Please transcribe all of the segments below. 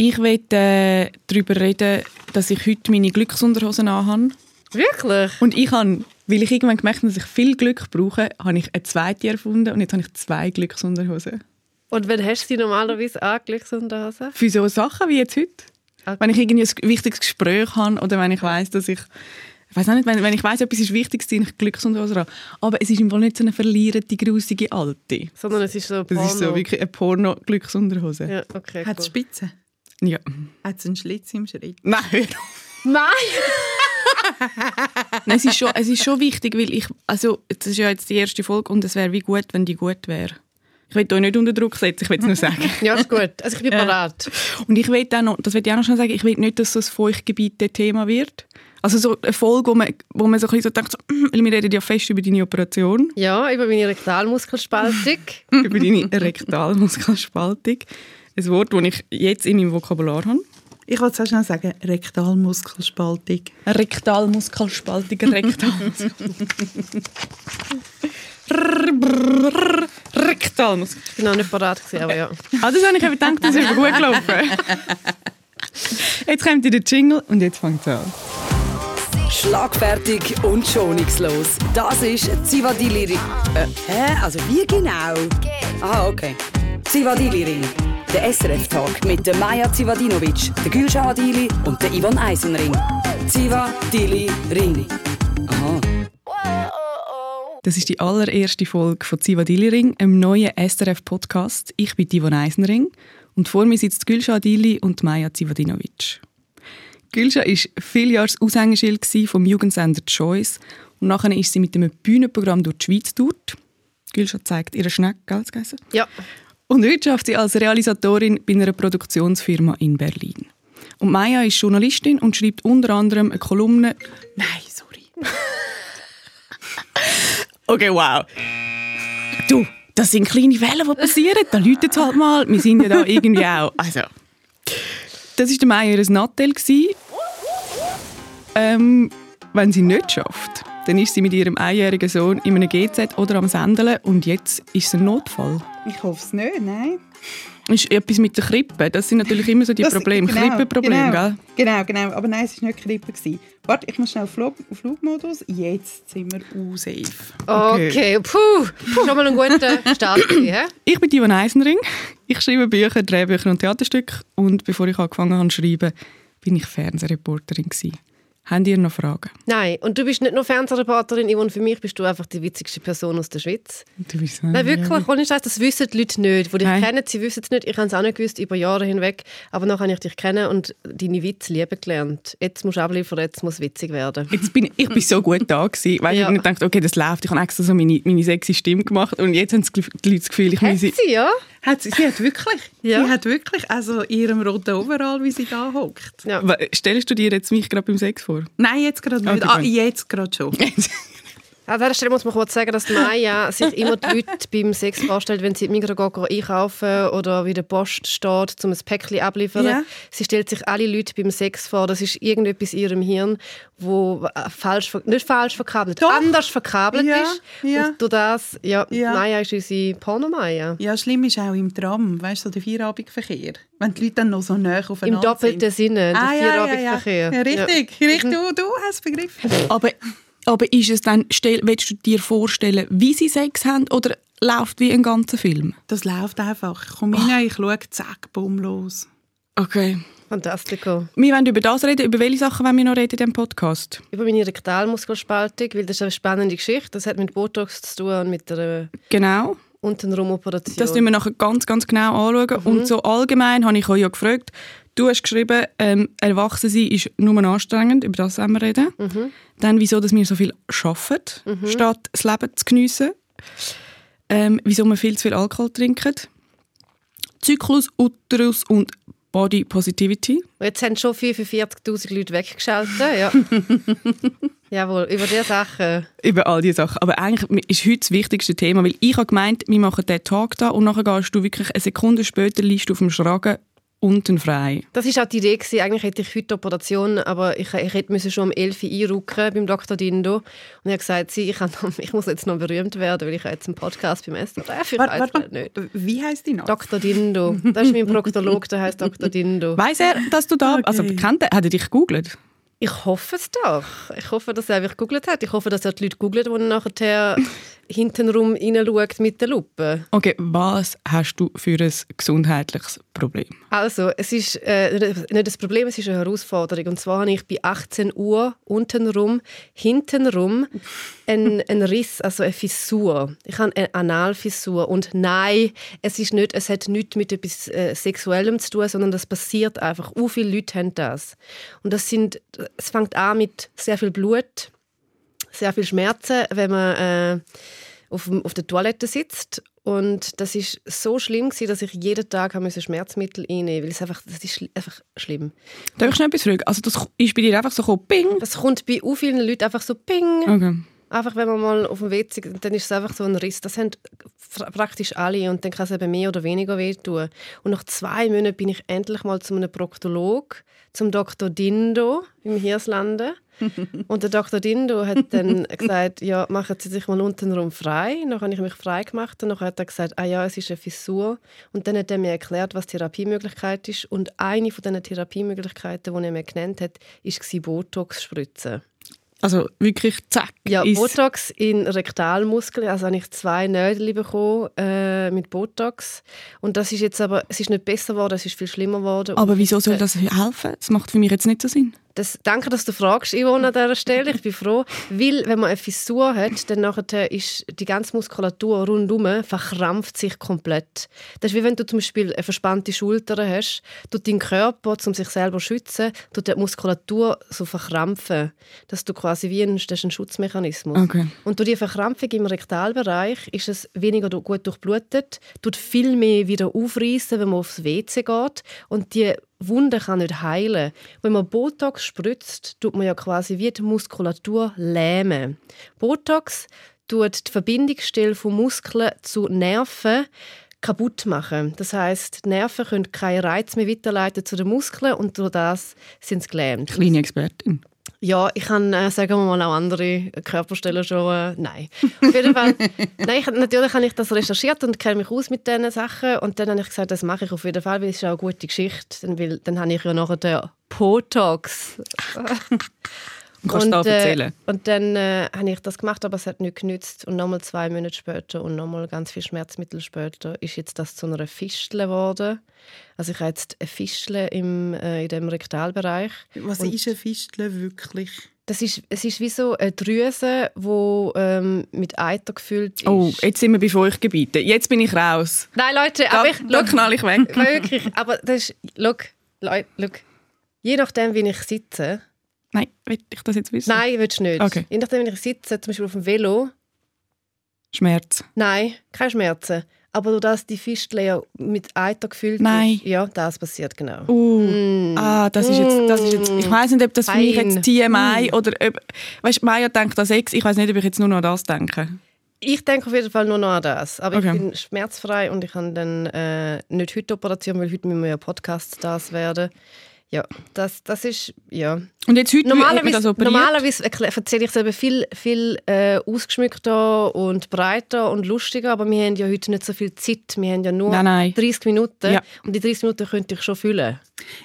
Ich möchte äh, darüber reden, dass ich heute meine Glücksunterhosen anhabe. Wirklich? Und ich habe, weil ich irgendwann gemerkt habe, dass ich viel Glück brauche, habe ich eine zweite erfunden und jetzt habe ich zwei Glücksunterhosen. Und wann hast du sie normalerweise an, Glücksunterhosen? Für so Sachen wie jetzt heute. Okay. Wenn ich irgendwie ein wichtiges Gespräch habe oder wenn ich weiß, dass ich ich weiß nicht, wenn, wenn ich weiß, etwas ist wichtig, ziehe ich Glücksunterhosen an. Aber es ist im Fall nicht so eine verlierende, grusige Alte. Sondern es ist so Das ist so Porno. wirklich eine Porno-Glücksunterhose. Ja, okay, Hat es cool. Spitzen? Ja. Hat es einen Schlitz im Schritt? Nein. Nein! Nein, es ist schon, es ist schon wichtig, weil ich, also, das ist ja jetzt die erste Folge und es wäre wie gut, wenn die gut wäre. Ich will euch nicht unter Druck setzen, ich will es nur sagen. Ja, ist gut. Also ich bin bereit. Und ich will auch noch, das will ich auch noch schnell sagen, ich will nicht, dass so ein Feuchtgebiet Thema wird. Also so eine Folge, wo man, wo man so ein bisschen so denkt, so, weil wir reden ja fest über deine Operation, Ja, über meine Rektalmuskelspaltung. über deine Rektalmuskelspaltung. Ein Wort, das ich jetzt in meinem Vokabular habe. Ich wollte es auch schnell sagen, Rektalmuskelspaltung. Rektalmuskelspaltung, Rektalmuskel. Rektalmuskel. Ich bin noch nicht gewesen, aber ja. Ah, das habe ich gedacht, das ist gut gelaufen. Jetzt kommt der Jingle und jetzt fängt es an. Schlagfertig und schonungslos. Das ist Zivadili Ring. Äh, hä? Also wie genau? Ah, okay. Zivadili Der SRF-Tag mit der Maja Zivadinovic, der Gülşah Adili und der Ivan Eisenring. Zivadili Ring. Aha. Das ist die allererste Folge von Zivadili Ring, einem neuen SRF-Podcast. Ich bin Divon Eisenring und vor mir sitzt Gülşah Adili und Maja Zivadinovic. Gülşah war viele Jahre das Aushängeschild vom Jugendsender Choice und nachher ist sie mit einem Bühnenprogramm durch die Schweiz dort. Gülşah zeigt ihre Schneck, gell? Ja. Und heute arbeitet sie als Realisatorin bei einer Produktionsfirma in Berlin. Und Maya ist Journalistin und schreibt unter anderem eine Kolumne. Nein, sorry. okay, wow. Du, das sind kleine Wellen, die passieren. Da läutet es halt mal. Wir sind ja da irgendwie auch. Also, das war der Maya ihr Nattel. Ähm, wenn sie nicht schafft, dann ist sie mit ihrem einjährigen Sohn in einem GZ oder am Sendeln und jetzt ist es ein Notfall. Ich hoffe es nicht, nein. ist etwas mit der Krippe. Das sind natürlich immer so die Das- Probleme. genau, Krippenprobleme, genau, gell? Genau, genau. Aber nein, es war nicht Krippe. gewesen. Warte, ich muss schnell Flug, Flugmodus. Jetzt sind wir uh, safe. Okay, puh. Schon mal ein guter Start. hä? Ich bin Ivan Eisenring. Ich schreibe Bücher, Drehbücher und Theaterstücke. Und bevor ich angefangen habe zu schreiben, bin ich Fernsehreporterin. Gewesen. Habt ihr noch Fragen? Nein, und du bist nicht nur Fernsehreporterin, Yvonne, für mich bist du einfach die witzigste Person aus der Schweiz. Du bist Nein, wirklich, ohne Scheiß, das wissen die Leute nicht. Die dich Nein. kennen, sie wissen es nicht. Ich habe es auch nicht gewusst, über Jahre hinweg. Aber nachher habe ich dich kennen und deine Witze lieben gelernt. Jetzt musst du abliefern, jetzt muss witzig werden. Jetzt bin, ich bin so gut da gewesen, weil Ja. ich dachte, okay, das läuft. Ich habe extra so meine, meine sexy Stimme gemacht und jetzt haben die Leute das Gefühl, ich muss... sie, ja? Hat sie, sie hat wirklich, Ja. sie hat wirklich, also ihrem roten Overall, wie sie da hockt. ja. Stellst du dir jetzt mich gerade beim Sex vor? Nein, jetzt gerade nicht. Okay, Ah, jetzt gerade schon. An dieser Stelle muss man kurz sagen, dass Maya sich immer die Leute beim Sex vorstellt, wenn sie im Migros einkaufen oder wie der Post steht, um ein Päckchen abliefern. Ja. Sie stellt sich alle Leute beim Sex vor. Das ist irgendetwas in ihrem Hirn, wo äh, falsch, nicht falsch verkabelt, Doch. anders verkabelt Ja, ist. ja. Und durch das, ja, Ja. Maya ist unsere Porno-Maya. Ja, schlimm ist auch im Tram, weißt du, so der Vierabendverkehr. Wenn die Leute dann noch so nah aufeinander Im doppelten sind. Sinne, der Ah, ja, ja, richtig, richtig. Du, du hast begriffen. Aber, aber ist es dann, stell, willst du dir vorstellen, wie sie Sex haben oder läuft wie ein ganzer Film? Das läuft einfach. Ich komme rein, ich schaue, zack, bumm, los. Okay. Fantastico. Wir wollen über das reden. Über welche Sachen wollen wir noch reden in diesem Podcast? Über meine Rektalmuskelspaltung, weil das ist eine spannende Geschichte. Das hat mit Botox zu tun und mit der Genau. Untenrum-Operation. Das schauen wir nachher ganz, ganz genau anschauen. Und so allgemein habe ich euch ja gefragt, du hast geschrieben, ähm, Erwachsensein ist nur anstrengend, über das wollen wir reden. Dann, wieso dass wir so viel arbeiten, statt das Leben zu geniessen. Ähm, wieso wir viel zu viel Alkohol trinken. Zyklus, Uterus und Body Positivity. Jetzt haben schon 45'000 Leute weggeschaltet. Ja. Jawohl, über diese Sachen. Über all diese Sachen. Aber eigentlich ist heute das wichtigste Thema, weil ich habe gemeint, wir machen diesen Tag da und nachher gehst du wirklich eine Sekunde später, liest du auf dem Schragen unten frei. Das war auch die Idee. Gewesen. Eigentlich hätte ich heute die Operation, aber ich, ich hätte müssen schon um 11 Uhr einrücken beim Dr. Dindo. Und er hat gesagt, sie, ich, noch, ich muss jetzt noch berühmt werden, weil ich habe jetzt einen Podcast beim SRF. Ich Warte, weiss warte, nicht. Wie heisst die noch? Dr. Dindo. Das ist mein Proktolog, der heißt Dr. Dindo. Weiß er, dass du da... Okay. Also kennt er, hat er dich gegoogelt? Ich hoffe es doch. Ich hoffe, dass er einfach gegoogelt hat. Ich hoffe, dass er die Leute googelt, die nachher hintenrum reinschaut mit der Lupe. Okay, was hast du für ein gesundheitliches Problem? Also, es ist äh, nicht das Problem, es ist eine Herausforderung. Und zwar habe ich bei 18 Uhr untenrum, hintenrum einen, einen Riss, also eine Fissur. Ich habe eine Analfissur. Und nein, es, ist nicht, es hat nichts mit etwas äh, Sexuellem zu tun, sondern das passiert einfach. U viele Leute haben das. Und das sind, es fängt an mit sehr viel Blut, sehr viel Schmerzen, wenn man äh, auf, auf der Toilette sitzt. Und das ist so schlimm gewesen, dass ich jeden Tag müssen Schmerzmittel einnehmen, weil es einfach, das ist schli- einfach schlimm. Darf ich schnell etwas fragen? Also das ist bei dir einfach so gekommen, ping? Das kommt bei u vielen Leuten einfach so ping. Okay. Einfach wenn man mal auf dem WC, dann ist es einfach so ein Riss. Das haben praktisch alle und dann kann es eben mehr oder weniger wehtun. Und nach zwei Monaten bin ich endlich mal zu einem Proktolog, zum Dr. Dindo im Hirslanden. Und der Dr. Dindo hat dann gesagt, ja, machen Sie sich mal untenrum frei. Dann habe ich mich frei gemacht und dann hat er gesagt, ah ja, es ist eine Fissur. Und dann hat er mir erklärt, was Therapiemöglichkeit ist. Und eine von diesen Therapiemöglichkeiten, die er mir genannt hat, war Botox spritzen. Also wirklich zack. Ja, Botox in Rektalmuskeln. Also habe ich zwei Nägel bekommen äh, mit Botox. Und das ist jetzt aber, es ist nicht besser geworden, es ist viel schlimmer geworden. Aber wieso soll äh, das helfen? Das macht für mich jetzt nicht so Sinn. Das, danke, dass du fragst, Yvonne, an dieser Stelle. Ich bin froh. Weil, wenn man eine Fissur hat, dann nachher ist die ganze Muskulatur rundherum verkrampft sich komplett. Das ist wie wenn du zum Beispiel eine verspannte Schulter hast, tut dein Körper, um sich selber zu schützen, tut die Muskulatur so verkrampfen. Dass du quasi wie ein, das ist ein Schutzmechanismus. Okay. Und durch die Verkrampfung im Rektalbereich ist es weniger gut durchblutet, tut viel mehr wieder aufreißen, wenn man aufs WC geht. Und die Wunde kann nicht heilen. Wenn man Botox spritzt, tut man ja quasi wie die Muskulatur lähmen. Botox tut die Verbindungsstelle von Muskeln zu Nerven kaputt machen. Das heißt, Nerven können keinen Reiz mehr weiterleiten zu den Muskeln und durch das sind sie gelähmt. Kleine Expertin. Ja, ich kann, äh, sagen wir mal, auch andere Körperstellen schon, äh, nein. Auf jeden Fall, nein, ich, natürlich habe ich das recherchiert und kenne mich aus mit diesen Sachen und dann habe ich gesagt, das mache ich auf jeden Fall, weil es ist auch eine gute Geschichte, dann, weil, dann habe ich ja nachher den Botox. Und kannst du da äh, erzählen? und dann äh, habe ich das gemacht, aber es hat nicht genützt. Und nochmal zwei Monate später und nochmal ganz viel Schmerzmittel später ist jetzt das zu einer Fistel geworden. Also ich habe jetzt eine Fistel im, äh, in dem Rektalbereich. Was Und- ist eine Fistel wirklich? Das ist, es ist wie so eine Drüse, die ähm, mit Eiter gefüllt ist. Oh, jetzt sind wir bei Feuchtgebieten. Jetzt bin ich raus. Nein, Leute, Da, aber ich... da knall ich weg. Wirklich, aber das ist... Look, Leute, look. Je nachdem, wie ich sitze... Nein, will ich das jetzt wissen? Nein, willst du nicht. Okay. Je nachdem, wie ich sitze, zum Beispiel auf dem Velo... Schmerz. Nein, keine Schmerzen. Aber durch das die Fistel ja mit Eiter gefüllt Nein. ist... Ja, das passiert genau. Uh. Mm. Ah, das ist jetzt, das ist jetzt, ich weiß nicht, ob das für mich Fein. jetzt TMI oder ob, weißt, Maya denkt an Sex, ich weiß nicht, ob ich jetzt nur noch an das denke. Ich denke auf jeden Fall nur noch an das. Aber Okay. ich bin schmerzfrei und ich habe dann äh, nicht heute Operation, weil heute müssen wir ja Podcast das werden. Ja, das, das ist, ja. Und jetzt heute Normalerweise, das operiert? normalerweise erzähle ich es eben viel, viel äh, ausgeschmückter und breiter und lustiger, aber wir haben ja heute nicht so viel Zeit. Wir haben ja nur Nein, nein. 30 Minuten Ja. und die 30 Minuten könnte ich schon füllen.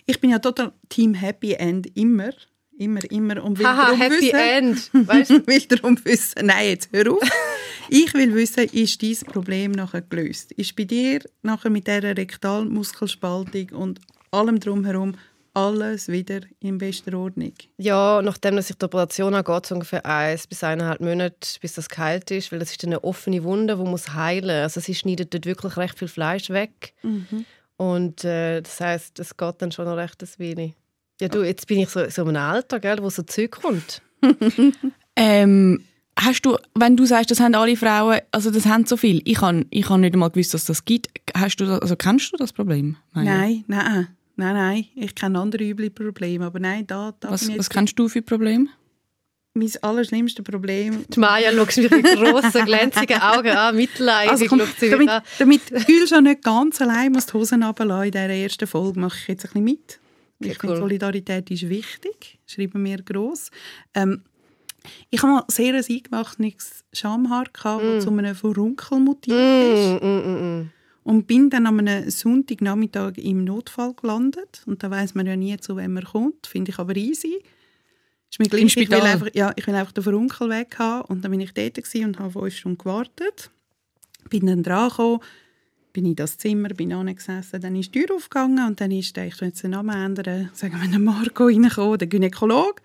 Ich bin ja total Team Happy End immer. Immer, immer. Und will Haha, darum Happy wissen, End. Weißt du? will darum wissen, nein, jetzt hör auf. ich will wissen, ist dein Problem nachher gelöst? Ist bei dir nachher mit dieser Rektalmuskelspaltung und allem drumherum alles wieder in bester Ordnung? Ja, nachdem dass ich die Operation habe, geht es ungefähr eins bis eineinhalb Monate, bis das geheilt ist, weil das ist eine offene Wunde, die muss heilen. Also sie schneidet dort wirklich recht viel Fleisch weg. Und äh, das heißt, es geht dann schon noch recht ein wenig. Ja, du, jetzt bin ich so, so in einem Alter, gell, wo so Zeug kommt. Ähm, hast du, wenn du sagst, das haben alle Frauen, also das haben so viel, ich habe ich hab nicht einmal gewusst, dass das gibt. Hast du das, also kennst du das Problem? Nein, nein, nein, nein. Ich kenne andere üble Probleme, aber nein, da, da Was, bin ich was kennst du für Probleme? mein allerschlimmstes Problem. Die Maya schaut mich mit grossen, glänzigen Augen an, mitleidig Also komm, schaut sie damit, an. damit Gül schon nicht ganz allein muss die Hosen runterlassen in dieser ersten Folge, mache ich jetzt ein bisschen mit. Okay, ich finde, cool. Solidarität ist wichtig, schreiben wir gross. Ähm, ich habe mal sehr ein eingewachsenes Schamhaar, gehabt, das zu einem Furunkel mutiert ist. Mm, mm, mm, mm. Und bin dann an einem Sonntagnachmittag im Notfall gelandet. Und da weiß man ja nie, zu wem man kommt. Finde ich aber easy. Ist mir gleich, ich will, Spital? einfach, ja, ich will einfach den Verunkel weg haben. Und dann bin ich dort und habe fünf Stunden gewartet. Bin dann dran gekommen, bin in das Zimmer, bin angesessen, dann ist die Tür aufgegangen und dann ist der, ich will jetzt den Namen ändern, sagen wir den Marco reingekommen, der Gynäkologe.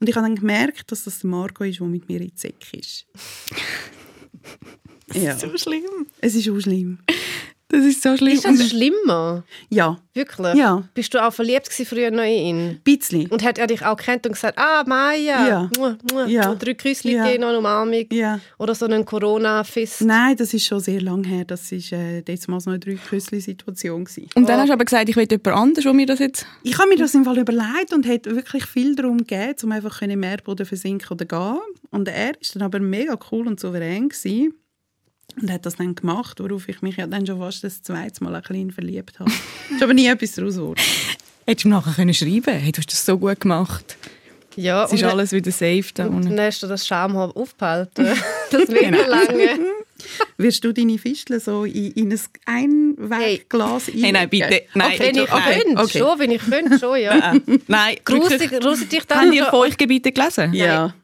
Und ich habe dann gemerkt, dass das der Marco ist, der mit mir in die Säck ist. ja, So schlimm. es ist auch schlimm. Das ist so schlimm. Ist das schlimmer? Ja, Wirklich? Ja. Bist du auch verliebt gewesen früher noch in ihn? ein bisschen. Und hat er dich auch kennt und gesagt, ah, Maya, Ja. Mua, mua. Ja. Und drei Küsschen Ja. gegeben, noch eine Umarmung. Ja. Oder so einen Corona-Fist. Nein, das ist schon sehr lange her. Das war äh, jetzt mal so eine Drei-Küssli-Situation. gewesen. und dann hast du aber gesagt, ich will jemand anderes, wo mir das jetzt... Ich habe mir das im Fall überlegt und hat wirklich viel darum gegeben, um einfach im Meerboden versinken oder gehen. Und er war dann aber mega cool und souverän gewesen und hat das dann gemacht, worauf ich mich ja dann schon fast das zweite Mal ein bisschen verliebt habe. ist aber nie etwas daraus geworden. Hättest du ihm nachher können schreiben hey, du hast das so gut gemacht. Ja, Es ist und alles wieder safe da und unten. dann hast du das Schamhaar aufgehalten. Das wird genau. lange. Wirst du deine Fistel so in, in ein Einwegglas Hey, nein, bitte. Nein, Wenn ich nein. könnte, okay. schon, wenn ich könnte, schon, ja. Nein, Grusig, grusig dich dann Habt ihr Feuchtgebiete gelesen? Ja.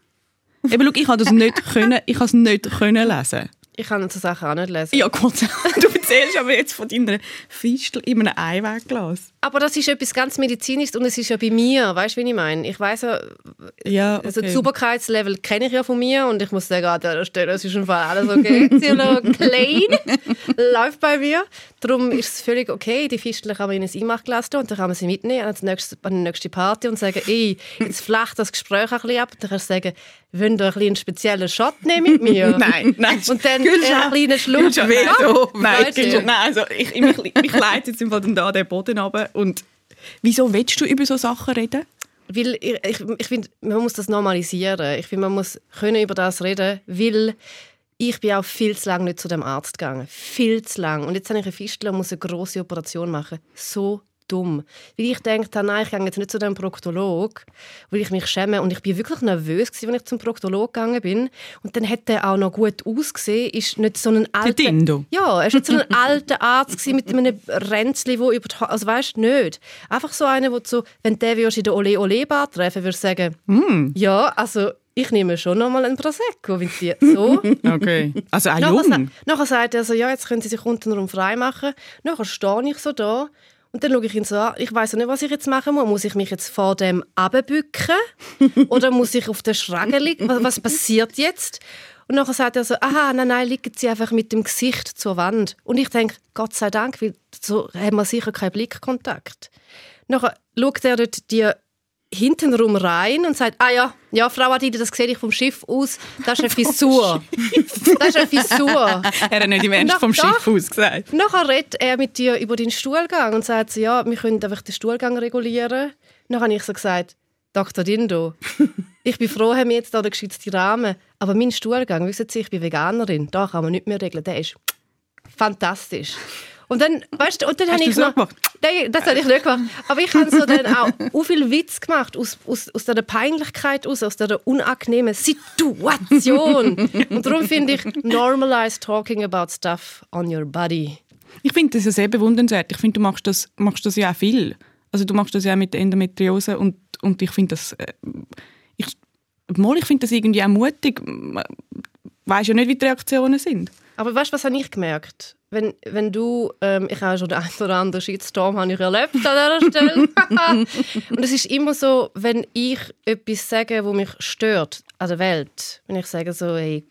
Eben, schau, ich habe das nicht können, ich habe es nicht können lesen. Ich kann so Sachen auch nicht lesen. Ja, Gott, du erzählst aber jetzt von deiner Fistel in einem Einwegglas. Aber das ist etwas ganz Medizinisches und es ist ja bei mir, weißt du, wie ich meine? Ich weiß ja, Ja, also okay. das Sauberkeitslevel kenne ich ja von mir und ich muss sagen, an dieser Stelle es ist im Fall alles okay. Clean, läuft bei mir. Darum ist es völlig okay, die Fistel kann man in ein Einmachglas tun und dann kann man sie mitnehmen an die nächste, an die nächste Party und sagen, ey, jetzt flacht das Gespräch ein bisschen ab. Und dann kannst du sagen, wollt ihr ein einen speziellen Shot nehmen mit mir? Nein, nein. Und dann einen kleinen Schluck. Veto. Nein, Nein also ich, ich, mich, mich leitet jetzt im Fall dann da den Boden runter. Und wieso willst du über so Sachen reden? Weil ich, ich, ich finde, man muss das normalisieren. Ich finde, man muss können über das reden, weil ich bin auch viel zu lange nicht zu dem Arzt gegangen. Viel zu lang. Und jetzt habe ich eine Fistel und muss eine grosse Operation machen. So dumm. Weil ich dachte, nein, ich gehe jetzt nicht zu dem Proktolog, weil ich mich schäme. Und ich bin wirklich nervös, als ich zum Proktolog gegangen bin. Und dann hat er auch noch gut ausgesehen. Ist nicht so ein alter... Dindo? Ja, er war nicht so ein alter Arzt mit einem Ränzli, wo über die also weißt nicht. Einfach so einer, wo du so, wenn der würdest in der Ole Ole Bar treffen, würdest du sagen, ja, also ich nehme schon noch mal ein Prosecco, wenn sie so. Okay. Also auch nachher, jung? nachher sagt er so, ja, jetzt können Sie sich untenrum frei machen. Nachher stehe ich so da und dann schaue ich ihn so an. Ich weiß nicht, was ich jetzt machen muss. Muss ich mich jetzt vor dem abbücken oder muss ich auf der Schräge liegen? Was, was passiert jetzt? Und nachher sagt er so, aha, nein, nein, liegen Sie einfach mit dem Gesicht zur Wand. Und ich denke, Gott sei Dank, weil so haben wir sicher keinen Blickkontakt. Nachher schaut er dort die hintenrum rein und sagt, ah ja, ja, Frau Adide, das sehe ich vom Schiff aus, das ist eine Fissur. das ist eine Fissur. Er hat nicht im Ernst vom. Schiff aus gesagt. Nachher redet er mit dir über deinen Stuhlgang und sagt ja, wir können einfach den Stuhlgang regulieren. Dann habe ich so gesagt, Dr. Dindo, ich bin froh, haben wir jetzt da den geschützten Rahmen, aber mein Stuhlgang, wissen Sie, ich bin Veganerin, da kann man nicht mehr regeln, der ist fantastisch. Und dann, weißt du, und dann habe ich so noch, gemacht? Nein, das habe ich nicht gemacht. Aber ich habe so dann auch so viel Witz gemacht aus, aus, aus dieser Peinlichkeit aus, aus dieser unangenehmen Situation. Und darum finde ich normalize talking about stuff on your body. Ich finde das ja sehr bewundernswert. Ich finde, du machst das, machst das ja auch viel. Also du machst das ja auch mit der Endometriose und, und ich finde das... Äh, ich, mal, ich finde das irgendwie auch mutig. Weiß ja nicht, wie die Reaktionen sind. Aber weißt du, was habe ich gemerkt? Wenn, wenn du, ähm, ich habe schon den einen oder anderen Shitstorm habe ich erlebt an dieser Stelle. und es ist immer so, wenn ich etwas sage, wo mich stört an der Welt, wenn ich sage so, hey,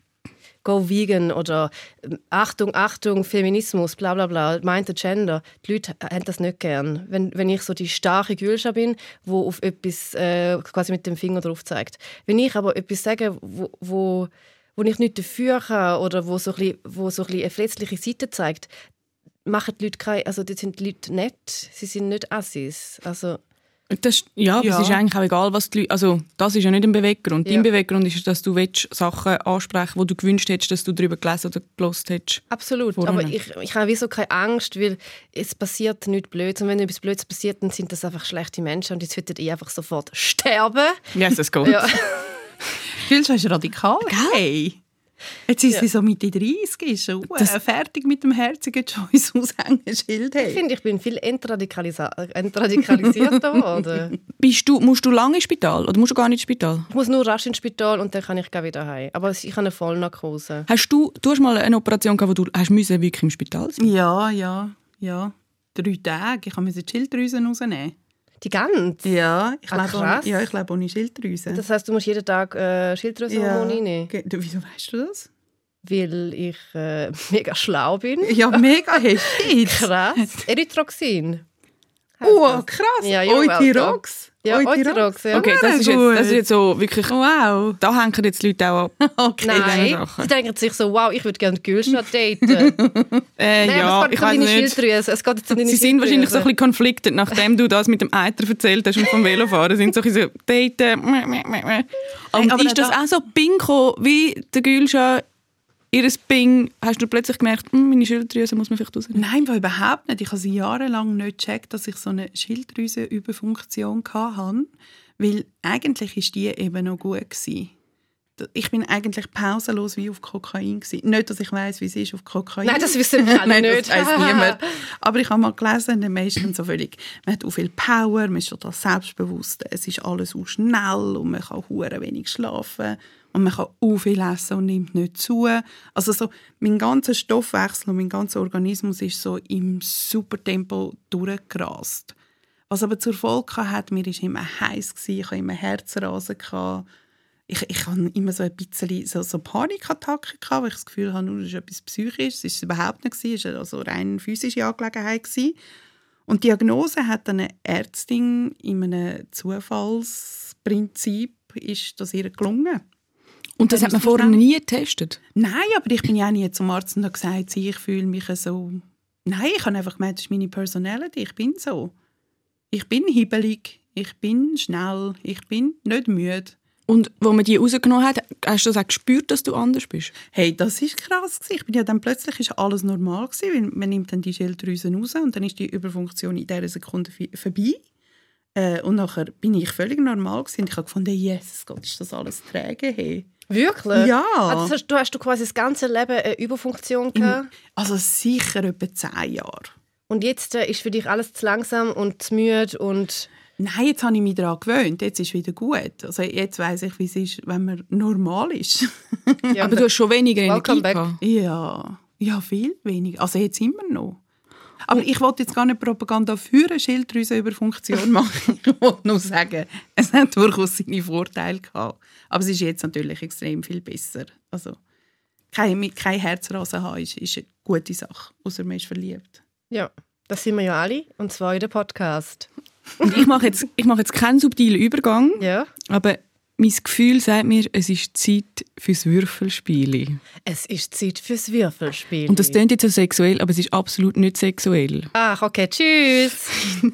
go vegan oder ähm, Achtung, Achtung, Feminismus, bla bla bla, meinte Gender, die Leute haben das nicht gern. Wenn, wenn ich so die starke Gülscha bin, wo auf etwas äh, quasi mit dem Finger drauf zeigt. Wenn ich aber etwas sage, wo, wo wo ich nicht dafür kann oder wo so ein bisschen, wo so ein bisschen eine verletzliche Seite zeigt, machen die Leute keine, also die sind die Leute nett, sie sind nicht Assis. Also, Das, ja, aber Ja. es ist eigentlich auch egal, was die Leute... Also, das ist ja nicht ein Beweggrund. Ja. Dein Beweggrund ist, dass du willst, Sachen ansprechen wo du gewünscht hättest, dass du darüber gelesen oder gelost hättest. Absolut. Vorne. Aber ich, ich habe wieso keine Angst, weil es passiert nichts Blödes. Und wenn etwas Blödes passiert, dann sind das einfach schlechte Menschen und jetzt würdet ihr einfach sofort sterben. Yes, es geht. Ja. Gülscha ist radikal. Hey. Jetzt ist Ja. sie so Mitte 30, ist schon Das- äh, fertig mit dem herzigen Joyce Aushängeschild. Ich Hey. finde, ich bin viel entradikalisa entradikalisiert worden. Bist du, musst du lange ins Spital oder musst du gar nicht ins Spital? Ich muss nur rasch ins Spital und dann kann ich wieder heim. Aber ich habe eine Vollnarkose. Hast du, du hast mal eine Operation gehabt, wo du hast müssen wirklich im Spital sein Ja, ja, ja. Drei Tage. Ich musste die Schilddrüsen rausnehmen. Die ganze? Ja, ich Ah, lebe ohne, ja, ich lebe ohne Schilddrüsen. Das heißt, du musst jeden Tag äh, Schilddrüsenhormone reinnehmen? Ge- Du, Wieso weißt du das? Weil ich äh, mega schlau bin. Ja, mega shit. Krass. Erythroxin. Oh, krass. Ja, Euthyrox. Ja. Euthyrox, ja. Okay, das ist, jetzt, das ist jetzt so wirklich... Wow. Da hängen jetzt die Leute auch ab. Okay. Nein, die denken sich so, wow, ich würde gerne Gülstadt daten. Äh, Nein, ja, ich weiß nicht. Es geht jetzt um deine Sie sind wahrscheinlich so ein bisschen conflicted, nachdem du das mit dem Eiter erzählt hast und vom Velofahren. Sind so ein bisschen so daten. Und aber ist das da- auch so Bingo wie der Gülscha ihres Bing? Hast du plötzlich gemerkt, hm, meine Schilddrüse muss man vielleicht rausnehmen? Nein, weil überhaupt nicht. Ich habe sie jahrelang nicht gecheckt, dass ich so eine Schilddrüsenüberfunktion hatte, weil eigentlich ist die eben noch gut gewesen. Ich bin eigentlich pausenlos wie auf Kokain gewesen. Nicht, dass ich weiß, wie es ist auf Kokain. Nein, das wissen wir alle Nein, nicht. das weiß niemand. Aber ich habe mal gelesen, der meisten so völlig, man hat auch viel Power, man ist total selbstbewusst, es ist alles so schnell und man kann hure wenig schlafen und man kann auch viel essen und nimmt nicht zu. Also so, mein ganzer Stoffwechsel und mein ganzer Organismus ist so im super Tempo durchgerast. Was aber zur Folge hat, mir war immer heiß, ich hatte immer Herzrasen. Ich, ich hatte immer so ein bisschen so, so Panikattacken, weil ich das Gefühl hatte, das ist etwas Psychisches. Das war überhaupt nicht. Es war also rein physische Angelegenheit. Und die Diagnose hat eine Ärztin in einem Zufallsprinzip ist das ihr gelungen. Und das hat man vorher nie getestet? Nein, aber ich bin ja auch nie zum Arzt und habe gesagt, ich fühle mich so... Nein, ich habe einfach gemeint, das ist meine Personality, ich bin so. Ich bin hibbelig, ich bin schnell, ich bin nicht müde. Und wo man die rausgenommen hat, hast du das auch gespürt, dass du anders bist? Hey, das ist krass. Ich bin ja dann plötzlich ist alles normal gewesen, man nimmt dann die Schilddrüsen raus und dann ist die Überfunktion in dieser Sekunde vorbei. Äh, und nachher bin ich völlig normal gewesen. Ich habe gefunden, Jesus Gott, ist das alles träge. Hey. Wirklich? Ja. Also hast, du hast du quasi das ganze Leben eine Überfunktion gehabt. Also sicher etwa zehn Jahre. Und jetzt äh, ist für dich alles zu langsam und zu müde und... Nein, jetzt habe ich mich daran gewöhnt. Jetzt ist es wieder gut. Also jetzt weiß ich, wie es ist, wenn man normal ist. Ja, Aber du hast schon weniger Energie gehabt. ja, ja, viel weniger. Also jetzt immer noch. Aber ich wollte jetzt gar nicht Propaganda für eine Schilddrüsenüberfunktion machen. Ich wollte nur sagen, es hat durchaus seine Vorteile gehabt. Aber es ist jetzt natürlich extrem viel besser. Also kein, kein Herzrasen haben ist, ist eine gute Sache, außer man ist verliebt. Ja, das sind wir ja alle. Und zwar in der Podcast. Und ich mache jetzt, ich mache jetzt keinen subtilen Übergang, Ja. aber mein Gefühl sagt mir, es ist Zeit fürs Würfelspiel. Es ist Zeit fürs Würfelspiel. Und das klingt jetzt so sexuell, aber es ist absolut nicht sexuell. Ach, okay, tschüss.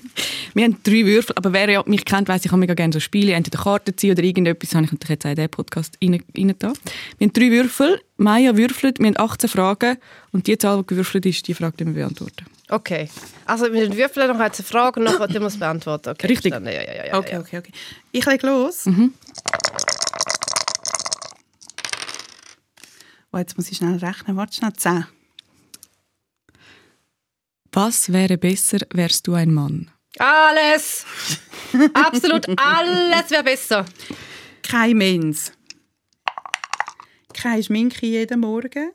Wir haben drei Würfel, aber wer ja mich kennt, weiss, ich habe mega gerne so Spiele, entweder Karten ziehen oder irgendetwas, habe ich natürlich jetzt auch in diesen Podcast rein, rein da. Wir haben drei Würfel, Maya würfelt, wir haben 18 Fragen und die Zahl, die gewürfelt ist, die Frage, die wir beantworten. Okay. Also mit den Würfeln noch eine Frage und nachher die muss beantworten. Okay, Richtig. Ja, ja, ja, ja, Okay, okay, okay. Ich lege los. Oh, jetzt muss ich schnell rechnen. Warte schnell. Zehn. Was wäre besser, wärst du ein Mann? Alles! Absolut alles wäre besser. Kein Mens. Keine Schminke jeden Morgen.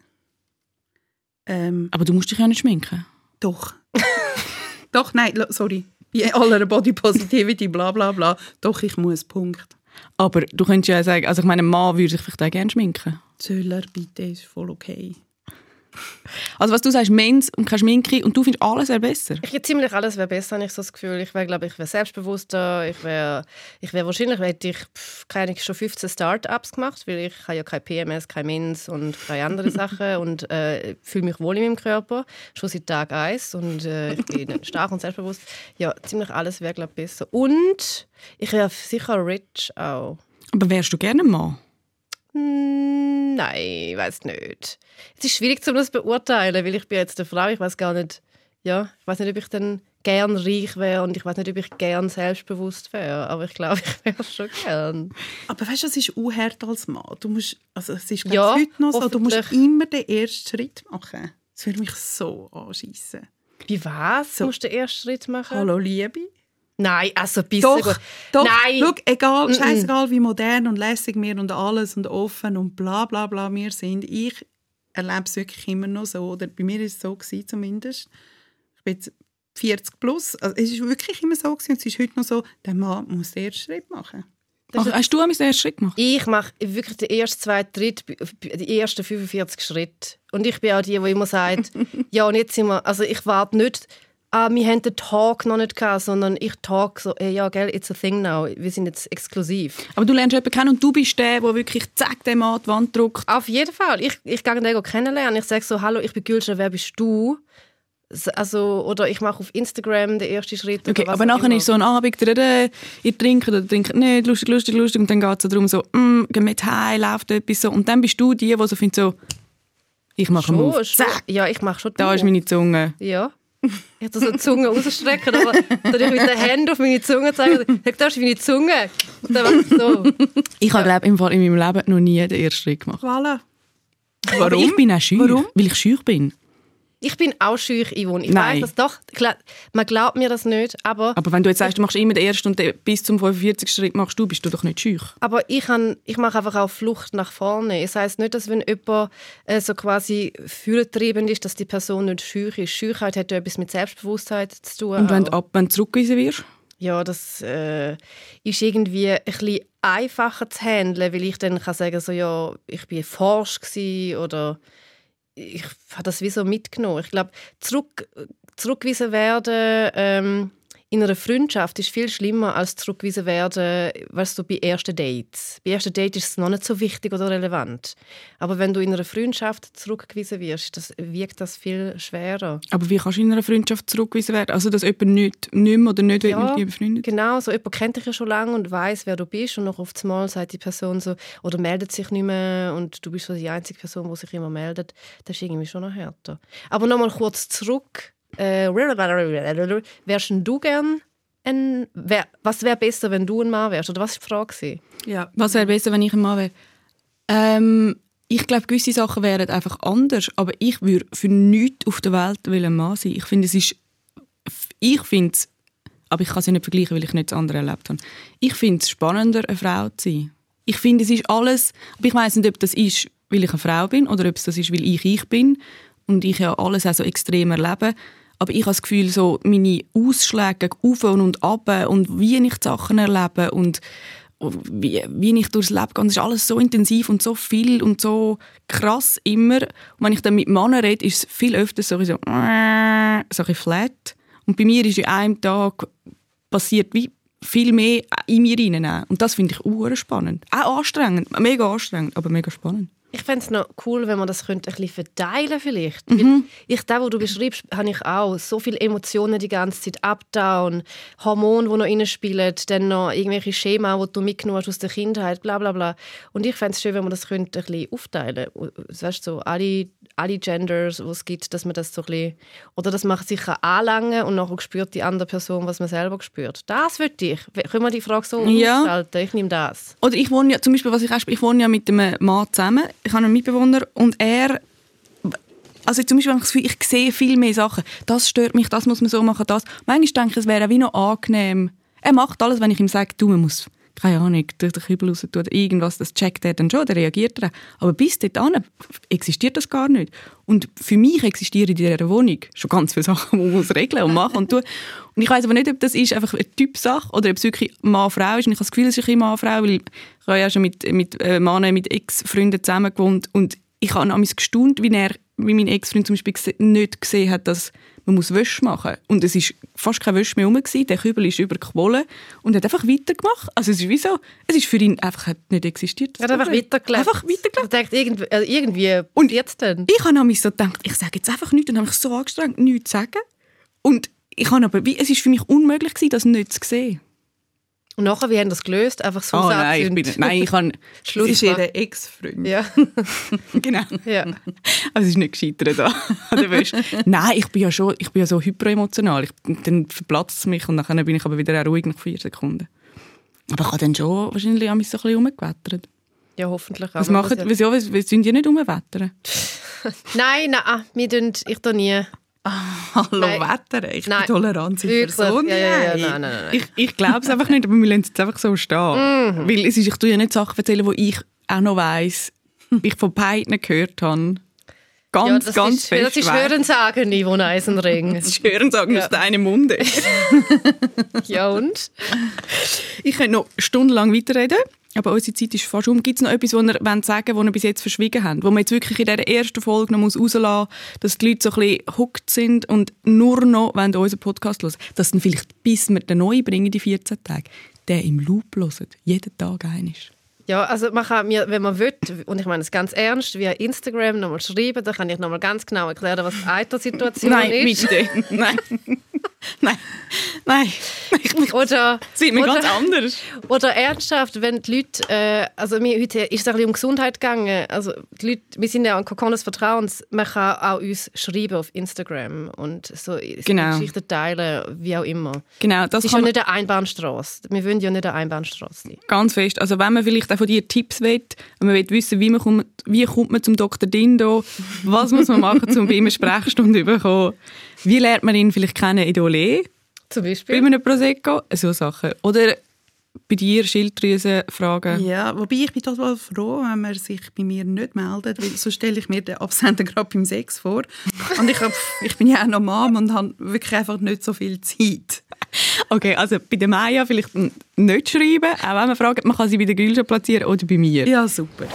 Ähm, Aber du musst dich ja nicht schminken. doch. doch, nein, sorry. Bei aller Body Positivity, bla bla bla. Doch, ich muss, Punkt. Aber du könntest ja sagen, also ich meine, ein Mann würde sich vielleicht auch gerne schminken. Zöller, bitte, ist voll okay. Also was du sagst, Mens und keine Schminke und du findest alles wäre besser? Ich ziemlich alles wäre besser, habe ich so das Gefühl. Ich wäre, glaube ich, wäre selbstbewusster. Ich wäre, ich wäre wahrscheinlich, hätte ich pff, keine schon 15 Start-ups gemacht, weil ich habe ja kein PMS, kein Mens und keine andere Sachen und äh, fühle mich wohl in meinem Körper, schon seit Tag 1 und äh, ich bin stark und selbstbewusst. Ja, ziemlich alles wäre, glaube ich, besser. Und ich wäre sicher rich auch. Aber wärst du gerne? Hm, nein, ich weiß nicht. Es ist schwierig, um das zu beurteilen, weil ich bin jetzt eine Frau. Ich weiß gar nicht, ja, ich weiß nicht, ob ich dann gern reich wäre und ich weiß nicht, ob ich gern selbstbewusst wäre. Aber ich glaube, ich wäre schon gern. Aber weißt du, es ist unhart als Mann. Du musst, also es ist Ja, heute noch so, du musst immer den ersten Schritt machen. Das würde mich so anschiessen. Wie was? So. Musst du den ersten Schritt machen? Hallo Liebe. Nein, also bis Doch, gut. doch. Nein. Schau, egal, scheißegal, wie modern und lässig wir und alles und offen und bla bla bla wir sind. Ich erlebe es wirklich immer noch so. Oder bei mir ist es so gewesen, zumindest. Ich bin jetzt 40 plus. Also es ist wirklich immer so gewesen, und es ist heute noch so, der Mann muss den ersten Schritt machen. Ach, hast du den ersten Schritt gemacht? Ich mache wirklich den ersten, zweiten, dritten, die ersten 45 Schritte. Und ich bin auch die, die immer sagt, ja und jetzt sind wir, also ich warte nicht, ah, wir haben den Talk noch nicht gehabt, sondern ich talk so, ey, ja gell, it's a thing now, wir sind jetzt exklusiv. Aber du lernst jemanden kennen und du bist der, der wirklich zack, Mann an die Wand drückt. Auf jeden Fall. Ich, ich gehe den kennenlernen. Ich sage so, hallo, ich bin Gülscha, wer bist du? Also, oder ich mache auf Instagram den ersten Schritt. Okay, aber nachher immer. ist so ein Abend, da, ihr trinkt oder trinkt nicht, lustig, lustig, lustig. Und dann geht es darum so, mm, gehen wir heim, läuft etwas so. Und dann bist du die, die so findet so, ich mache schon, schon. Zack, Ja, ich mache schon da ist meine Zunge. Ja. Ich habe so die Zunge rausstrecken, aber dann ich mit den Händen auf meine Zunge zeigen. Sag, da ist meine Zunge. Und dann mache ich so. Ich habe, glaube im Fall in meinem Leben noch nie den ersten Schritt gemacht. Voilà. Aber ich bin auch schüch, Warum? weil ich schüch bin. Ich bin auch schüch, Yvonne. Ich Nein. weiß das doch. Man glaubt mir das nicht, aber, Aber wenn du jetzt sagst, du machst immer den ersten und bis zum 45. Schritt machst du, bist du doch nicht schüch. aber ich, han, ich mache einfach auch Flucht nach vorne. Es heißt nicht, dass wenn jemand äh, so quasi führertriebend ist, dass die Person nicht schüch ist. Schüchheit hat ja etwas mit Selbstbewusstheit zu tun. Und wenn du, ab, wenn du zurückgewiesen wirst? Ja, das äh, ist irgendwie ein bisschen einfacher zu handeln, weil ich dann kann sagen so ja, ich bin forsch oder ich habe das wie so mitgenommen. Ich glaube, zurück, zurückgewiesen werden ähm, in einer Freundschaft ist viel schlimmer als zurückgewiesen werden, weißt du, bei ersten Dates. Bei ersten Dates ist es noch nicht so wichtig oder relevant. Aber wenn du in einer Freundschaft zurückgewiesen wirst, das wirkt das viel schwerer. Aber wie kannst du in einer Freundschaft zurückgewiesen werden? Also, dass jemand nicht, nicht mehr oder nicht Ja, mit dir befreundet Genau, so jemand kennt dich ja schon lange und weiß, wer du bist und noch auf Mal sagt die Person so oder meldet sich nicht mehr und du bist so die einzige Person, die sich immer meldet. Das ist irgendwie schon noch härter. Aber nochmal kurz zurück. Äh, wärst du gern ein, wär, was wäre besser, wenn du ein Mann wärst? Oder was war die Frage? gewesen? Ja. Was wäre besser, wenn ich ein Mann wäre? Ähm, ich glaube, gewisse Sachen wären einfach anders, aber ich würde für nichts auf der Welt will ein Mann sein. Ich finde, es ist... Ich finde es... Aber ich kann es ja nicht vergleichen, weil ich nicht das andere erlebt habe. Ich finde es spannender, eine Frau zu sein. Ich finde, es ist alles... Aber ich weiß nicht, ob das ist, weil ich eine Frau bin oder ob es das ist, weil ich ich bin und ich ja alles auch so extrem erlebe. Aber ich habe das Gefühl, so meine Ausschläge auf und ab und wie ich die Sachen erlebe und wie, wie ich durchs Leben gehe, das ist alles so intensiv und so viel und so krass immer. Und wenn ich dann mit Männern rede, ist es viel öfter so, so, so ein bisschen flat. Und bei mir ist in einem Tag passiert wie viel mehr in mir rein. Und das finde ich spannend. Auch anstrengend, mega anstrengend, aber mega spannend. Ich fände es noch cool, wenn man das könnte ein bisschen verteilen vielleicht. Weil Ich, das, was du beschreibst, habe ich auch. So viele Emotionen die ganze Zeit. Up-Down, Hormone, die noch reinspielen, dann noch irgendwelche Schema, die du mitgenommen hast aus der Kindheit, bla bla bla. Und ich fände es schön, wenn man das könnte ein bisschen aufteilen könnte. Weißt, so alle, alle Genders, die es gibt, dass man das so ein bisschen... Oder dass man sich kann anlangen und nachher spürt die andere Person, was man selber spürt. Das würde ich. Können wir die Frage so Ja. umgestalten? Ich nehme das. Oder ich wohne ja, zum Beispiel, was ich auch, ich wohne ja mit einem Mann zusammen. Ich habe einen Mitbewohner und er, also zum Beispiel ich ich sehe viel mehr Sachen. Das stört mich, das muss man so machen, das. Manchmal denke ich, es wäre wie noch angenehm. Er macht alles, wenn ich ihm sage, du, man muss, keine Ahnung, durch den Kübel raus oder irgendwas, das checkt er dann schon, der reagiert er. Aber bis dahin existiert das gar nicht. Und für mich existieren in dieser Wohnung schon ganz viele Sachen, die man muss regeln und machen und tun. Und ich weiß aber nicht, ob das ist einfach eine Typsache oder ob es wirklich Mann-Frau ist. Und ich habe das Gefühl, es ist ein Mann-Frau, weil ich habe ja schon mit, mit äh, Männern, mit Ex-Freunden zusammen gewohnt und ich habe damals gestaunt, wie er wie mein Ex-Freund zum Beispiel nicht gesehen hat, dass man muss Wäsche machen Und es ist fast keine Wäsche mehr rum. Gewesen. Der Kübel ist überquollen und hat einfach weitergemacht. Also es ist wie so, es ist für ihn einfach nicht existiert. Er hat einfach weitergelebt. Einfach weitergelebt. Dachte, irgendwie, äh, irgendwie Und jetzt denn? Ich habe nämlich so gedacht, ich sage jetzt einfach nichts und habe mich so angestrengt, nichts zu sagen. Und ich habe aber, wie, es ist für mich unmöglich gewesen, das nicht zu sehen. Und nachher, wie haben das gelöst? Einfach so Oh nein, ich bin, nein, ich kann, Schluss ist ihr Ex-Freund. Ja, genau. ja. Also es ist nicht gescheitert da. Wäsche. Nein, ich bin ja schon, ich bin ja so hyperemotional. Ich, dann verplatzt es mich und dann bin ich aber wieder auch ruhig nach vier Sekunden. Aber ich habe dann schon wahrscheinlich an mich so ein bisschen rumgewettert. ja, hoffentlich. Was aber machen, das- wieso, wieso sind die nicht rumwettern? Nein, nein, ah, wir tun, ich da nie. Hallo Nein. Wetter, ich Nein. bin tolerant Wirklich? Person. Ja, ja, ja, Nein. nein, nein. Ich, ich glaube es einfach nicht, aber wir lassen es jetzt einfach so stehen. Weil es ist, ich tue ja nicht Sachen erzählen, die ich auch noch weiss, ich von beiden gehört habe. Ganz, ja, das ganz ist, fest Das ist. Hörensagen, Yvonne Eisenring. Das ist Hörensagen Ja. aus deinem Munde. ja, und? Ich könnte noch stundenlang weiterreden, aber unsere Zeit ist fast um. Gibt es noch etwas, was ihr sagen wollt, was ihr bis jetzt verschwiegen habt? Wo man jetzt wirklich in dieser ersten Folge noch rauslassen muss, dass die Leute so ein bisschen hooked sind und nur noch wollen unseren Podcast hören. Dass dann vielleicht, bis wir den neuen bringen, die 14 Tage, der im Loop hören. Jeden Tag einisch. Ja, also man kann mir, wenn man will, und ich meine es ganz ernst, via Instagram nochmal schreiben, da kann ich nochmal ganz genau erklären, was die Eitersituation Nein, ist. bitte. Nein. Nein. Nein. Oder, wird mir oder, ganz anders. oder ernsthaft, wenn die Leute, äh, also mir, heute ist es ein bisschen um Gesundheit gegangen, also die Leute, wir sind ja ein Kokon des Vertrauens, man kann auch uns schreiben auf Instagram und so Genau. Geschichten teilen, wie auch immer. Genau, das Es ist ja nicht eine Einbahnstraße. Wir wollen ja nicht eine Einbahnstraße sein. ganz fest. Also wenn man vielleicht auch von dir Tipps will, wenn man will wissen, wie man kommt, wie kommt man zum Dr. Dindo, was muss man machen, um bei ihm eine Sprechstunde zu bekommen, wie lernt man ihn vielleicht kennen in Olé, Zum bei Beispiel. einem Prosecco, so Sachen. Oder bei dir Schilddrüsenfragen. Ja, wobei ich bin total froh, wenn man sich bei mir nicht meldet, weil so stelle ich mir den Absender gerade beim Sex vor. Und ich, hab, ich bin ja auch noch Mom und habe wirklich einfach nicht so viel Zeit. Okay, also bei der Maya vielleicht nicht schreiben, auch wenn man fragt, man kann sie bei der Gülscha platzieren oder bei mir. Ja, super.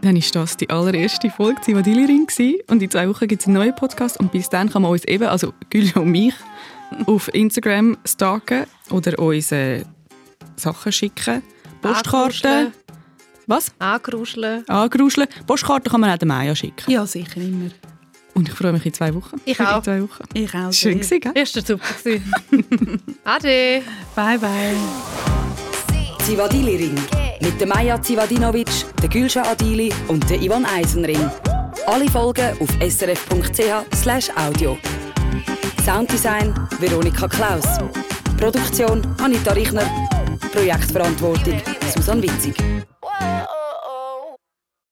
Dann ist das die allererste Folge Zivadili-Ring gewesen. und in zwei Wochen gibt es einen neuen Podcast und bis dann kann man uns eben, also Gülscha und mich, auf Instagram stalken oder uns äh, Sachen schicken. Postkarten. Was? Angruscheln. Angruscheln. Postkarten kann man auch der Maya schicken. Ja, sicher immer. Und ich freue mich in zwei Wochen. Ich auch. zwei Wochen. Ich auch. Schön gewesen, gell? War super. gewesen. Ade. Bye, bye. Zivadili Ring. Mit der Maja Zivadinovic, der Gülscha Adili und der Ivan Eisenring. Alle Folgen auf srf.ch audio. Sounddesign Veronika Klaus. Produktion Anita Richner. Projektverantwortung Susanne Witzig.